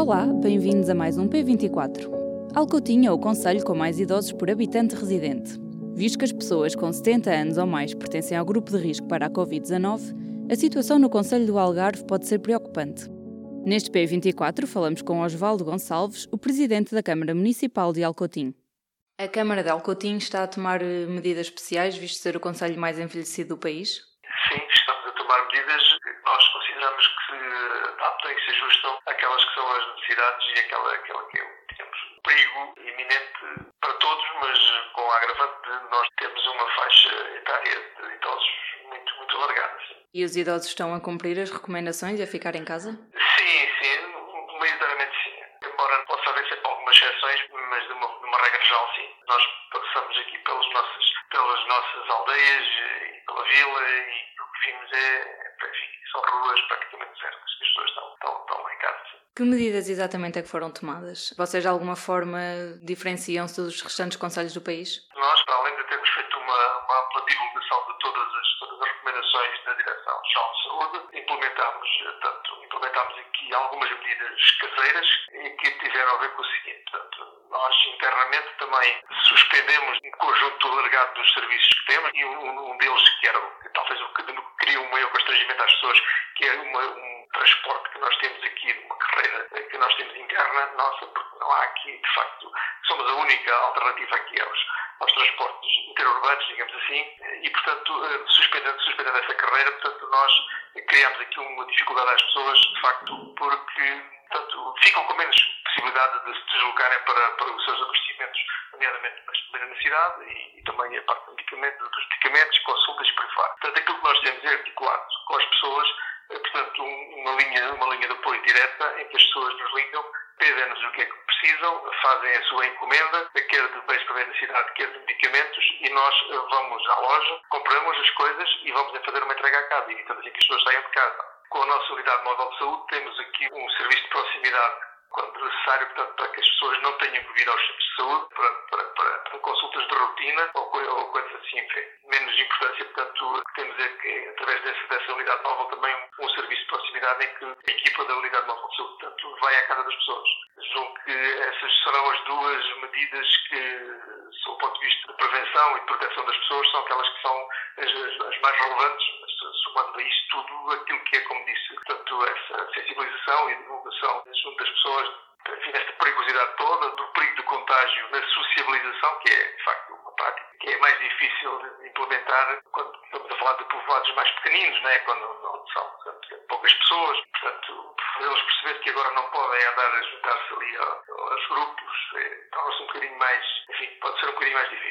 Olá, bem-vindos a mais um P24. Alcotinha é o conselho com mais idosos por habitante residente. Visto que as pessoas com 70 anos ou mais pertencem ao grupo de risco para a Covid-19, a situação no Conselho do Algarve pode ser preocupante. Neste P24 falamos com Osvaldo Gonçalves, o presidente da Câmara Municipal de Alcotim. A Câmara de Alcotim está a tomar eh, medidas especiais, visto ser o conselho mais envelhecido do país? Sim, estamos a tomar medidas que nós consideramos que se adaptam e se ajustam àquelas que são as necessidades e aquela, aquela que é, digamos, um perigo iminente para todos, mas com a agravante de nós termos uma faixa etária de idosos muito, muito alargada. E os idosos estão a cumprir as recomendações e a ficar em casa? Sim, sim, maioritariamente sim. Embora possa haver sempre algumas exceções, mas de uma, de uma regra geral sim. Nós passamos aqui pelas nossas, pelas nossas aldeias e pela vila e o que vimos é, são ruas praticamente desertas, as pessoas estão, estão, estão em casa. Que medidas exatamente é que foram tomadas? Vocês de alguma forma diferenciam-se dos restantes conselhos do país? Nós, para além de termos feito uma, uma ampla divulgação de todas as, as recomendações da Direção-Geral de Saúde, implementámos, portanto, implementámos aqui algumas medidas caseiras que tiveram a ver com o seguinte. Portanto, nós internamente também suspendemos um conjunto alargado dos serviços que temos e um, um deles que era talvez o que cria um maior constrangimento às pessoas, que é uma, um transporte que nós temos aqui, uma carreira que nós temos interna nossa, porque não há aqui, de facto, somos a única alternativa aqui aos, aos transportes interurbanos, digamos assim, e, portanto, suspendendo, suspendendo essa carreira, portanto, nós criamos aqui uma dificuldade às pessoas, de facto, porque, portanto, ficam com menos possibilidade de se deslocarem para, para os seus abastecimentos, nomeadamente na cidade e, e, também a parte medicamentos, dos medicamentos, consultas e por aí fora. Portanto, aquilo que nós temos é articulado com as pessoas, portanto, uma linha, uma linha de apoio direta em que as pessoas nos ligam, pedem-nos o que é que precisam, fazem a sua encomenda, quer de bens para necessidade, quer de medicamentos, e nós vamos à loja, compramos as coisas e vamos fazer uma entrega à casa, evitando assim que as pessoas saiam de casa. Com a nossa unidade móvel de saúde, temos aqui um serviço de proximidade quando necessário, portanto, para que as pessoas não tenham que vir aos centros de saúde para, para, para, para consultas de rotina ou, ou coisas assim, enfim. Menos importância, portanto, temos é que, através dessa, dessa unidade móvel, também um, um, serviço de proximidade em que a equipa da unidade móvel de saúde, portanto, vai à casa das pessoas. Julgo que essas serão as duas medidas que, sob o ponto de vista de prevenção e de proteção das pessoas, são aquelas que são as, as mais relevantes, somando a isto tudo aquilo que é, como disse, portanto, essa sensibilização e divulgação junto das pessoas enfim, esta perigosidade toda, do perigo do contágio na sociabilização, que é, de facto, uma prática que é mais difícil de implementar quando estamos a falar de povoados mais pequeninos, né? quando são portanto, poucas pessoas. Portanto, eles perceber que agora não podem andar a juntar-se ali aos grupos, é, torna-se um bocadinho mais, enfim, pode ser um bocadinho mais difícil,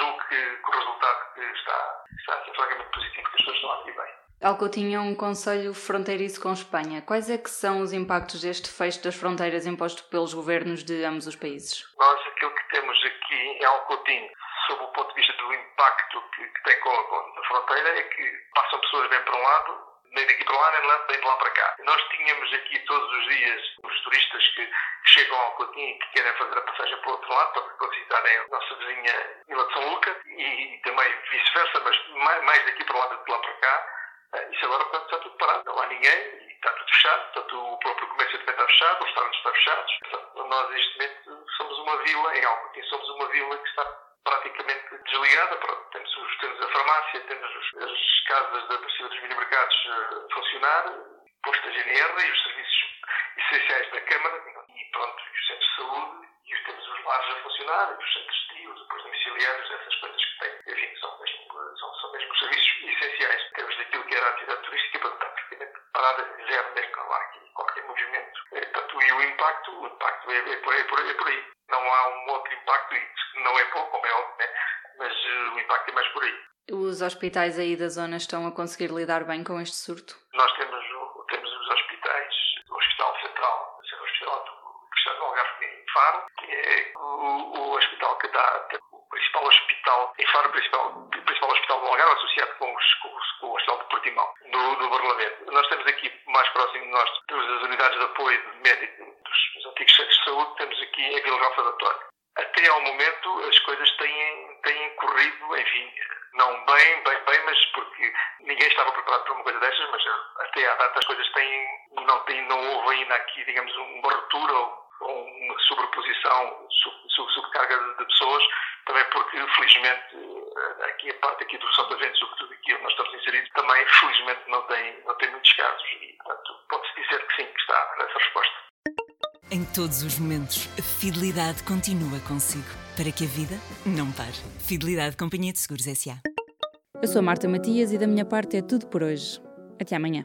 julgo que, que o resultado que está, está francamente positivo, que as pessoas estão a aqui bem. Alcotinho é um conselho fronteiriço com Espanha. Quais é que são os impactos deste fecho das fronteiras imposto pelos governos de ambos os países? Nós, aquilo que temos aqui em Alcotinho, sob o ponto de vista do impacto que, que tem com a, com a fronteira, é que passam pessoas bem para um lado, nem daqui para lá, nem de lá para cá. Nós tínhamos aqui todos os dias os turistas que chegam ao Cotim e que querem fazer a passagem para o outro lado para visitarem a nossa vizinha Vila de São Luca e também vice-versa, mas mais daqui para lá do que lá para cá. Isso agora portanto, está tudo parado, não há ninguém e está tudo fechado, portanto, o próprio comércio também está fechado, os restaurantes estão fechados. Portanto, nós neste momento somos uma vila, em Alcotim somos uma vila que está praticamente desligada. Pronto, temos, os, temos a farmácia, temos os, as casas da torcida dos mini-mercados a funcionar, posto a GNR e os serviços essenciais da Câmara e pronto, os centros de saúde e temos os lares a funcionar, os centros de trio, os domiciliários, essas coisas que têm, enfim, são, são mesmo serviços essenciais. Temos daquilo que era a atividade turística, praticamente parada zero, mesmo não há aqui qualquer movimento. Portanto, e o impacto, o impacto é, é, por, é, por, é por aí. Não há um outro impacto, e não é pouco, como é óbvio, né? mas uh, o impacto é mais por aí. Os hospitais aí da zona estão a conseguir lidar bem com este surto? Nós temos, temos os hospitais, o Hospital Central, o Hospital do Cristiano Algarve em Faro, que é o, o hospital que dá o principal hospital em o principal, principal hospital do Algarve, associado com, os, com, com o Hospital de Portimão, no, no Barlamento. Nós temos aqui, mais próximo de nós, temos as unidades de apoio médico dos, dos antigos centros de saúde, temos aqui a Vila Rafa da Torre. Até ao momento as coisas têm, têm corrido, enfim, não bem, bem, bem, mas porque ninguém estava preparado para uma coisa destas, mas até à data as coisas têm não, tem, não houve ainda aqui, digamos, uma ruptura ou sobreposição, sub, subcarga de pessoas, também porque, felizmente, eh, aqui a parte aqui do Sotavento, sobretudo aqui onde nós estamos inseridos, também, felizmente, não tem, não tem muitos casos e, portanto, pode-se dizer que sim, que está essa resposta. Em todos os momentos, a fidelidade continua consigo, para que a vida não pare. Fidelidade Companhia de Seguros S.A. Eu sou Marta Matias e da minha parte é tudo por hoje. Até amanhã.